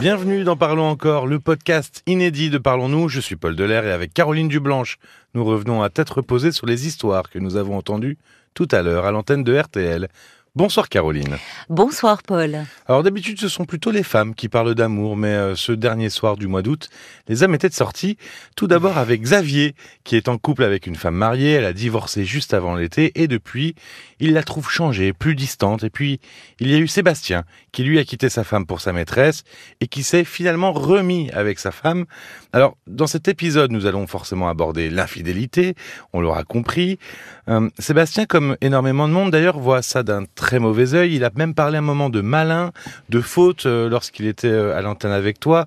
Bienvenue dans Parlons encore, le podcast inédit de Parlons-nous. Je suis Paul Delair et avec Caroline Dublanche, nous revenons à tête reposée sur les histoires que nous avons entendues tout à l'heure à l'antenne de RTL. Bonsoir Caroline. Bonsoir Paul. Alors d'habitude ce sont plutôt les femmes qui parlent d'amour, mais euh, ce dernier soir du mois d'août, les hommes étaient de sortie. Tout d'abord avec Xavier, qui est en couple avec une femme mariée, elle a divorcé juste avant l'été, et depuis, il la trouve changée, plus distante. Et puis, il y a eu Sébastien, qui lui a quitté sa femme pour sa maîtresse, et qui s'est finalement remis avec sa femme. Alors, dans cet épisode, nous allons forcément aborder l'infidélité, on l'aura compris. Euh, Sébastien, comme énormément de monde d'ailleurs, voit ça d'un très mauvais œil. Il a même parlé un moment de malin, de faute euh, lorsqu'il était euh, à l'antenne avec toi.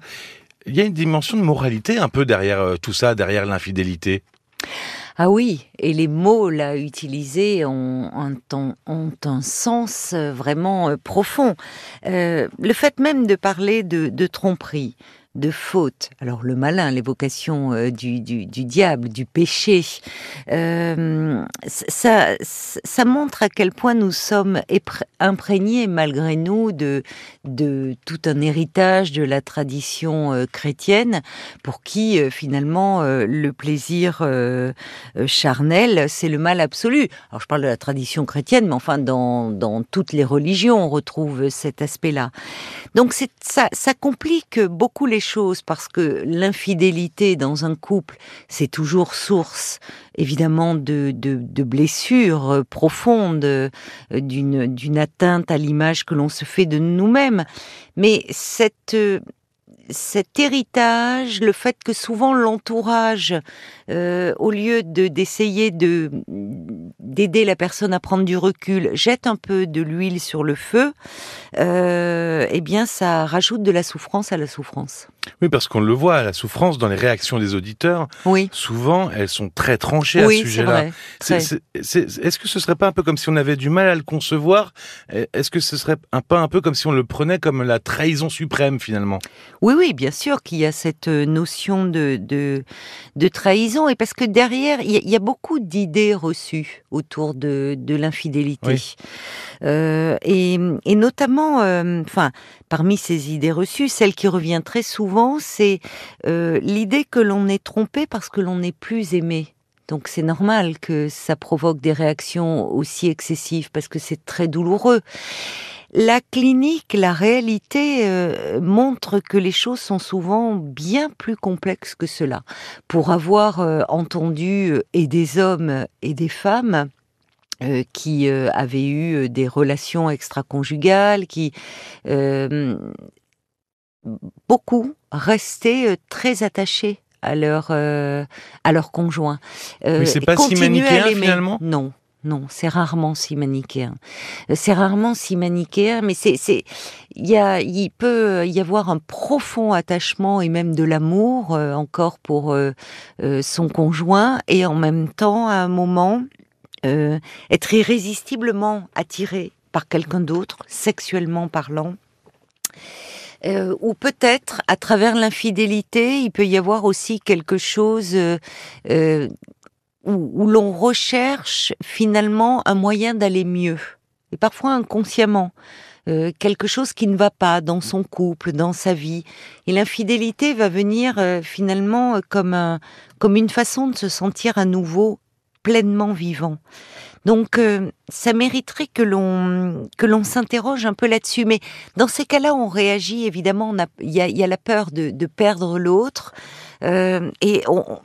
Il y a une dimension de moralité un peu derrière euh, tout ça, derrière l'infidélité. Ah oui, et les mots là utilisés ont, un sens vraiment profond. Le fait même de parler de tromperie, de faute. Alors le malin, l'évocation euh, du, du, diable, du péché, euh, ça, ça montre à quel point nous sommes imprégnés malgré nous de, de tout un héritage de la tradition euh, chrétienne, pour qui finalement le plaisir charnel, c'est le mal absolu. Alors je parle de la tradition chrétienne, mais enfin dans, dans toutes les religions, on retrouve cet aspect-là. Donc ça, ça complique beaucoup les parce que l'infidélité dans un couple, c'est toujours source évidemment de, blessures profondes, d'une, d'une atteinte à l'image que l'on se fait de nous-mêmes. Mais cette cet héritage, le fait que souvent l'entourage, euh, au lieu de d'essayer de d'aider la personne à prendre du recul, jette un peu de l'huile sur le feu, euh, eh bien, ça rajoute de la souffrance à la souffrance. Oui, parce qu'on le voit, la souffrance dans les réactions des auditeurs. Oui. Souvent, elles sont très tranchées oui, à ce sujet-là. Est-ce que ce serait pas un peu comme si on avait du mal à le concevoir? Est-ce que ce serait un peu un peu comme si on le prenait comme la trahison suprême finalement? Oui, oui, bien sûr qu'il y a cette notion de, de, de trahison, et parce que derrière, il y, y a beaucoup d'idées reçues autour de, de l'infidélité. Oui. Euh, et, et, notamment, enfin, euh, parmi ces idées reçues, celle qui revient très souvent, c'est euh, l'idée que l'on est trompé parce que l'on n'est plus aimé. Donc c'est normal que ça provoque des réactions aussi excessives parce que c'est très douloureux. La clinique, la réalité euh, montre que les choses sont souvent bien plus complexes que cela. Pour avoir euh, entendu et des hommes et des femmes, qui avaient eu des relations extra-conjugales, qui beaucoup restaient très attachés à leur à leur conjoint. Mais c'est pas si manichéen finalement. Non. Non, c'est rarement si manichéen. C'est rarement si manichéen, mais c'est, c'est, il y a, il peut y avoir un profond attachement et même de l'amour euh, encore pour euh, euh, son conjoint, et en même temps, à un moment, euh, être irrésistiblement attiré par quelqu'un d'autre, sexuellement parlant. Euh, ou peut-être à travers l'infidélité, il peut y avoir aussi quelque chose euh, euh où, où l'on recherche finalement un moyen d'aller mieux, et parfois inconsciemment. Euh, quelque chose qui ne va pas dans son couple, dans sa vie. Et l'infidélité va venir euh, finalement comme, un, comme une façon de se sentir à nouveau pleinement vivant. Donc euh, ça mériterait que l'on que l'on s'interroge un peu là-dessus. Mais dans ces cas-là, on réagit évidemment. Il y a, la peur de, de perdre l'autre. Euh, et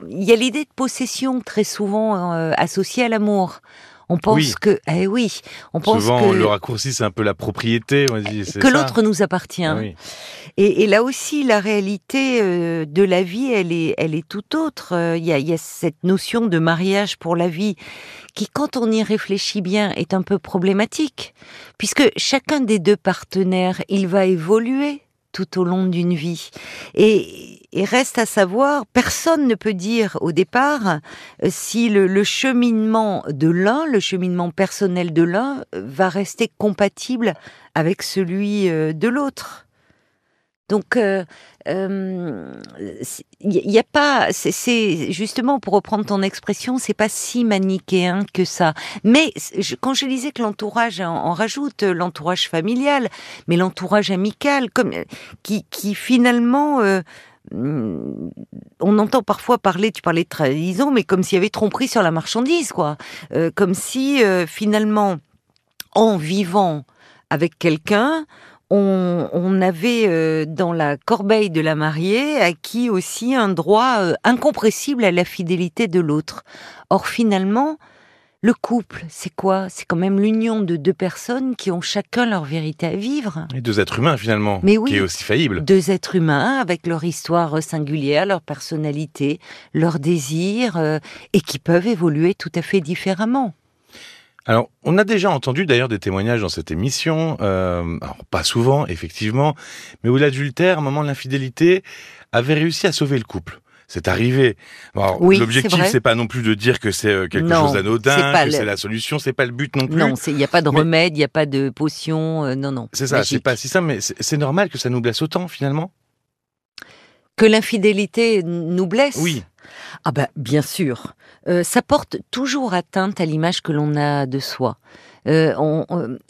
il y a l'idée de possession très souvent euh, associée à l'amour. On pense oui. que, eh oui, on pense Souvent, que le raccourci, c'est un peu la propriété. On dit, que l'autre nous appartient. Oui. Et, et, là aussi, la réalité euh, de la vie, elle est, elle est tout autre. Il y, a, il y a cette notion de mariage pour la vie qui, quand on y réfléchit bien, est un peu problématique, puisque chacun des deux partenaires, il va évoluer tout au long d'une vie. Et, et, reste à savoir, personne ne peut dire au départ euh, si le, le cheminement de l'un, le cheminement personnel de l'un, va rester compatible avec celui euh, de l'autre. Donc, il euh, n'y a pas, c'est justement pour reprendre ton expression, c'est pas si manichéen que ça. Mais quand je disais que l'entourage en, rajoute, l'entourage familial, mais l'entourage amical, comme qui, qui finalement on entend parfois parler, tu parlais de trahison, mais comme s'il y avait tromperie sur la marchandise, quoi. comme si finalement, en vivant avec quelqu'un, on, avait euh, dans la corbeille de la mariée acquis aussi un droit euh, incompressible à la fidélité de l'autre. Or finalement, le couple, c'est quoi? C'est quand même l'union de deux personnes qui ont chacun leur vérité à vivre. Et deux êtres humains finalement, Mais oui, qui est aussi faillible. Deux êtres humains avec leur histoire singulière, leur personnalité, leurs désirs, euh, et qui peuvent évoluer tout à fait différemment. Alors, on a déjà entendu d'ailleurs des témoignages dans cette émission, euh, alors pas souvent, effectivement, mais où l'adultère, au moment de l'infidélité, avait réussi à sauver le couple. C'est arrivé. oui, L'objectif, c'est pas non plus de dire que c'est euh, quelque chose d'anodin, que c'est la solution, c'est pas le but non plus. Non, il n'y a pas de remède, il n'y a pas de potion, euh, non, non. C'est ça, c'est pas si simple, mais c'est normal que ça nous blesse autant finalement? Que l'infidélité nous blesse? Oui. Ah ben, bien sûr. Euh, ça porte toujours atteinte à l'image que l'on a de soi. Euh,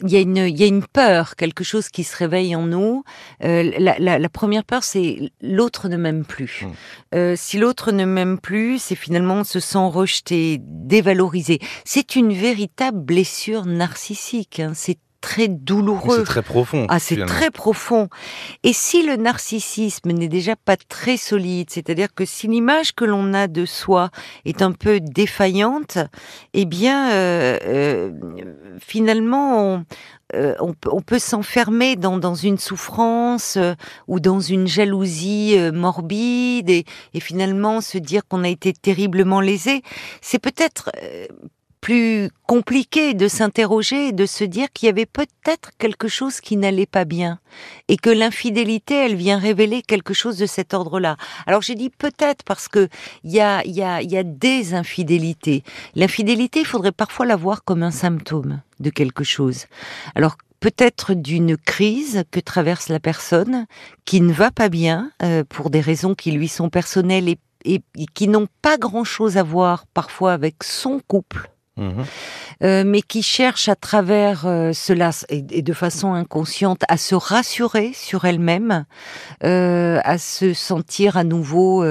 il y, a une, y a une peur, quelque chose qui se réveille en nous. Euh, la, première peur, c'est l'autre ne m'aime plus. Mmh. si l'autre ne m'aime plus, c'est finalement se sent rejeté, dévalorisé. C'est une véritable blessure narcissique. Hein. C'est très douloureux. C'est très profond. Ah, c'est très profond. Et si le narcissisme n'est déjà pas très solide, c'est-à-dire que si l'image que l'on a de soi est un peu défaillante, eh bien, euh, euh, finalement, on, euh, on, peut s'enfermer dans, dans, une souffrance ou dans une jalousie morbide et, et, finalement se dire qu'on a été terriblement lésé. C'est peut-être plus compliqué de s'interroger et de se dire qu'il y avait peut-être quelque chose qui n'allait pas bien et que l'infidélité, elle vient révéler quelque chose de cet ordre-là. Alors j'ai dit peut-être parce que il y a, y, a, y a des infidélités. L'infidélité, il faudrait parfois la voir comme un symptôme de quelque chose. Alors peut-être d'une crise que traverse la personne qui ne va pas bien euh, pour des raisons qui lui sont personnelles et, et qui n'ont pas grand-chose à voir parfois avec son couple Euh, mais qui cherche à travers euh, cela et, de façon inconsciente à se rassurer sur elle-même, euh, à se sentir à nouveau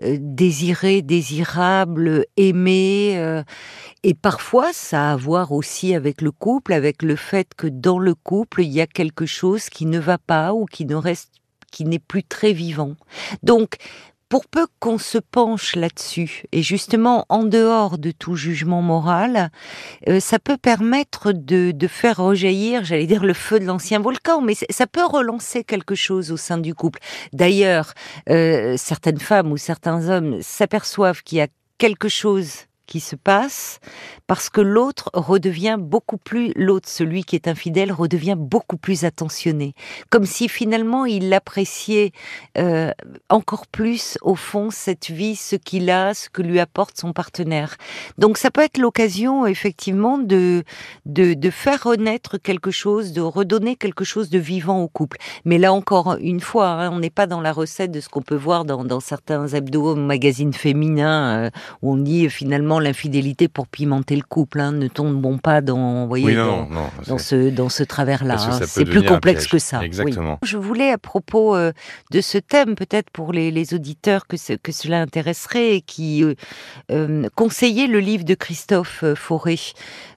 désirée, désirable, aimée. et parfois, ça a à voir aussi avec le couple, avec le fait que dans le couple, il y a quelque chose qui ne va pas ou qui ne reste qui n'est plus très vivant. Donc, pour peu qu'on se penche là-dessus, et justement en dehors de tout jugement moral, euh, ça peut permettre de, faire rejaillir, j'allais dire, le feu de l'ancien volcan, mais ça peut relancer quelque chose au sein du couple. D'ailleurs, euh, certaines femmes ou certains hommes s'aperçoivent qu'il y a quelque chose qui se passe parce que l'autre redevient beaucoup plus, l'autre, celui qui est infidèle, redevient beaucoup plus attentionné. Comme si finalement il appréciait euh, encore plus au fond cette vie, ce qu'il a, ce que lui apporte son partenaire. Donc ça peut être l'occasion effectivement de, de, faire renaître quelque chose, de redonner quelque chose de vivant au couple. Mais là encore une fois, hein, on n'est pas dans la recette de ce qu'on peut voir dans, certains hebdo magazines féminins euh, où on dit finalement l'infidélité pour pimenter le couple. Hein, ne tombons pas dans, voyez, dans, ce, dans ce travers-là. Hein. C'est plus complexe que ça. Exactement. Je voulais, à propos euh, de ce thème, peut-être pour les, auditeurs que, que cela intéresserait, et qui euh, euh, conseiller le livre de Christophe Fauré,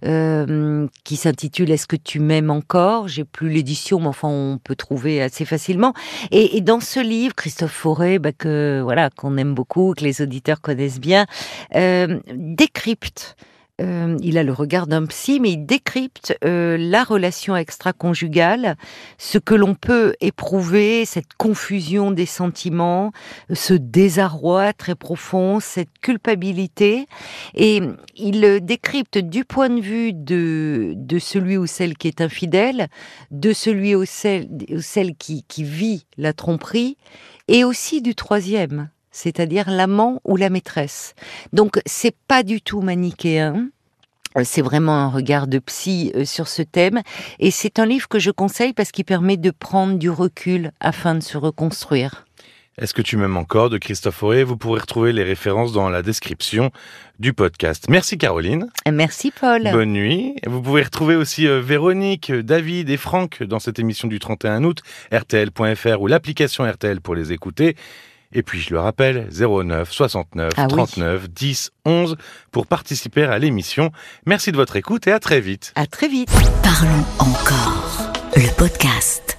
qui s'intitule Est-ce que tu m'aimes encore? J'ai plus l'édition, mais enfin, on peut trouver assez facilement. Et, dans ce livre, Christophe Fauré, bah, que voilà, qu'on aime beaucoup, que les auditeurs connaissent bien, décrypte euh, il a le regard d'un psy, mais il décrypte euh, la relation extra-conjugale, ce que l'on peut éprouver, cette confusion des sentiments, ce désarroi très profond, cette culpabilité, et il décrypte du point de vue de, de celui ou celle qui est infidèle, de celui ou celle, ou celle qui, qui vit la tromperie, et aussi du troisième, c'est-à-dire l'amant ou la maîtresse. Donc c'est pas du tout manichéen. c'est vraiment un regard de psy sur ce thème. Et c'est un livre que je conseille parce qu'il permet de prendre du recul afin de se reconstruire. Est-ce que tu m'aimes encore de Christophe Auré? Vous pourrez retrouver les références dans la description du podcast. Merci Caroline. Merci Paul. Bonne nuit. Vous pouvez retrouver aussi euh, Véronique, David et Franck dans cette émission du 31 août, rtl.fr ou l'application RTL pour les écouter. Et puis je le rappelle, 09 69 39 10 11 pour participer à l'émission. Merci de votre écoute et à très vite. À très vite. Parlons encore, le podcast.